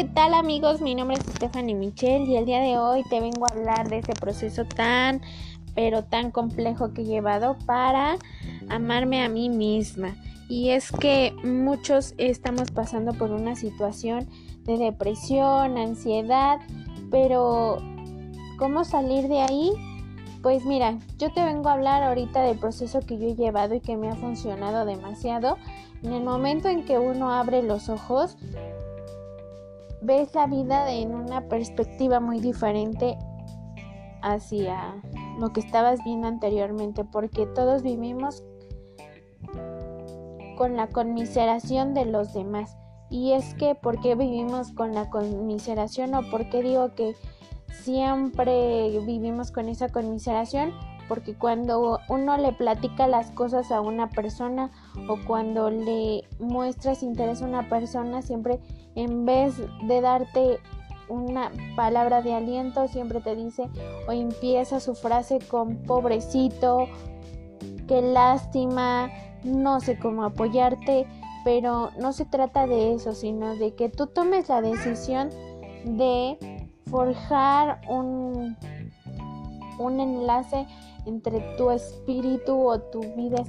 ¿qué tal amigos? Mi nombre es Stephanie Michelle y el día de hoy te vengo a hablar de ese proceso tan, pero tan complejo que he llevado para amarme a mí misma. Y es que muchos estamos pasando por una situación de depresión, ansiedad, pero ¿cómo salir de ahí? Pues mira, yo te vengo a hablar ahorita del proceso que yo he llevado y que me ha funcionado demasiado. En el momento en que uno abre los ojos, ves la vida en una perspectiva muy diferente hacia lo que estabas viendo anteriormente, porque todos vivimos con la conmiseración de los demás. Y es que, ¿por qué vivimos con la conmiseración o por qué digo que siempre vivimos con esa conmiseración? Porque cuando uno le platica las cosas a una persona o cuando le muestras interés a una persona, siempre en vez de darte una palabra de aliento, siempre te dice o empieza su frase con pobrecito, qué lástima, no sé cómo apoyarte, pero no se trata de eso, sino de que tú tomes la decisión de forjar un, un enlace entre tu espíritu o tu vida,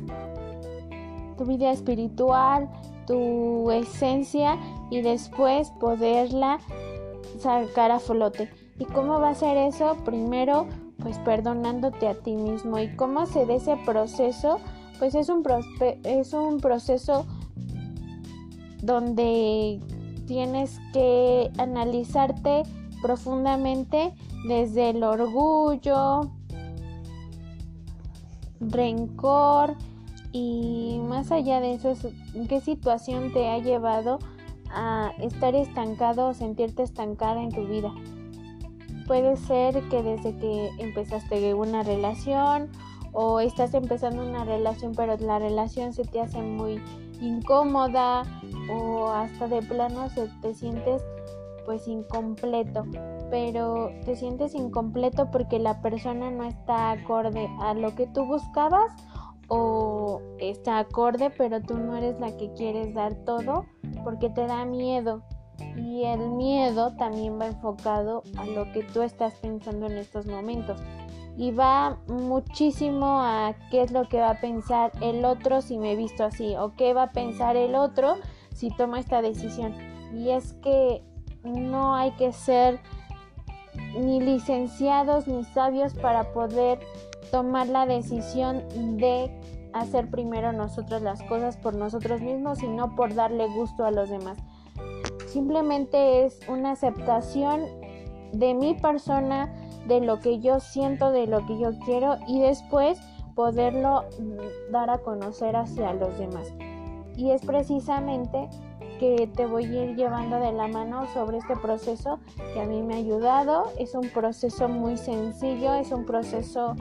tu vida espiritual, tu esencia y después poderla sacar a flote. ¿Y cómo va a ser eso? Primero, pues perdonándote a ti mismo. ¿Y cómo se da ese proceso? Pues es un, es un proceso donde tienes que analizarte profundamente desde el orgullo, rencor y más allá de eso, ¿qué situación te ha llevado a estar estancado o sentirte estancada en tu vida? Puede ser que desde que empezaste una relación o estás empezando una relación pero la relación se te hace muy incómoda o hasta de plano se te sientes pues incompleto, pero te sientes incompleto porque la persona no está acorde a lo que tú buscabas o está acorde pero tú no eres la que quieres dar todo porque te da miedo. Y el miedo también va enfocado a lo que tú estás pensando en estos momentos. Y va muchísimo a qué es lo que va a pensar el otro si me he visto así o qué va a pensar el otro si tomo esta decisión. Y es que no hay que ser ni licenciados ni sabios para poder tomar la decisión de hacer primero nosotros las cosas por nosotros mismos y no por darle gusto a los demás. Simplemente es una aceptación de mi persona, de lo que yo siento, de lo que yo quiero y después poderlo dar a conocer hacia los demás. Y es precisamente que te voy a ir llevando de la mano sobre este proceso que a mí me ha ayudado. Es un proceso muy sencillo, es un proceso...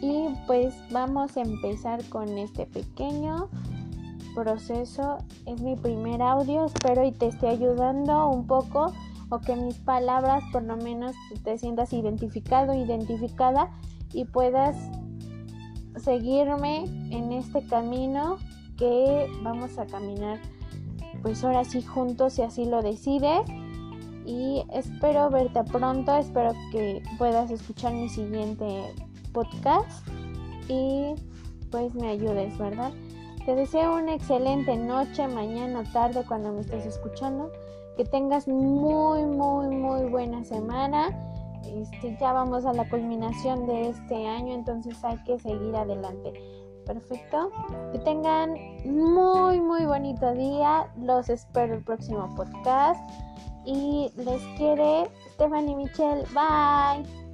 Y pues vamos a empezar con este pequeño proceso. Es mi primer audio, espero y te esté ayudando un poco o que mis palabras por lo menos te sientas identificado, identificada y puedas seguirme en este camino que vamos a caminar pues ahora sí juntos si así lo decides y espero verte pronto, espero que puedas escuchar mi siguiente podcast y pues me ayudes, ¿verdad? Te deseo una excelente noche, mañana, tarde cuando me estés escuchando. Que tengas muy, muy, muy buena semana. Este, ya vamos a la culminación de este año, entonces hay que seguir adelante. Perfecto. Que tengan muy, muy bonito día. Los espero el próximo podcast. Y les quiere Stephanie Michelle. Bye.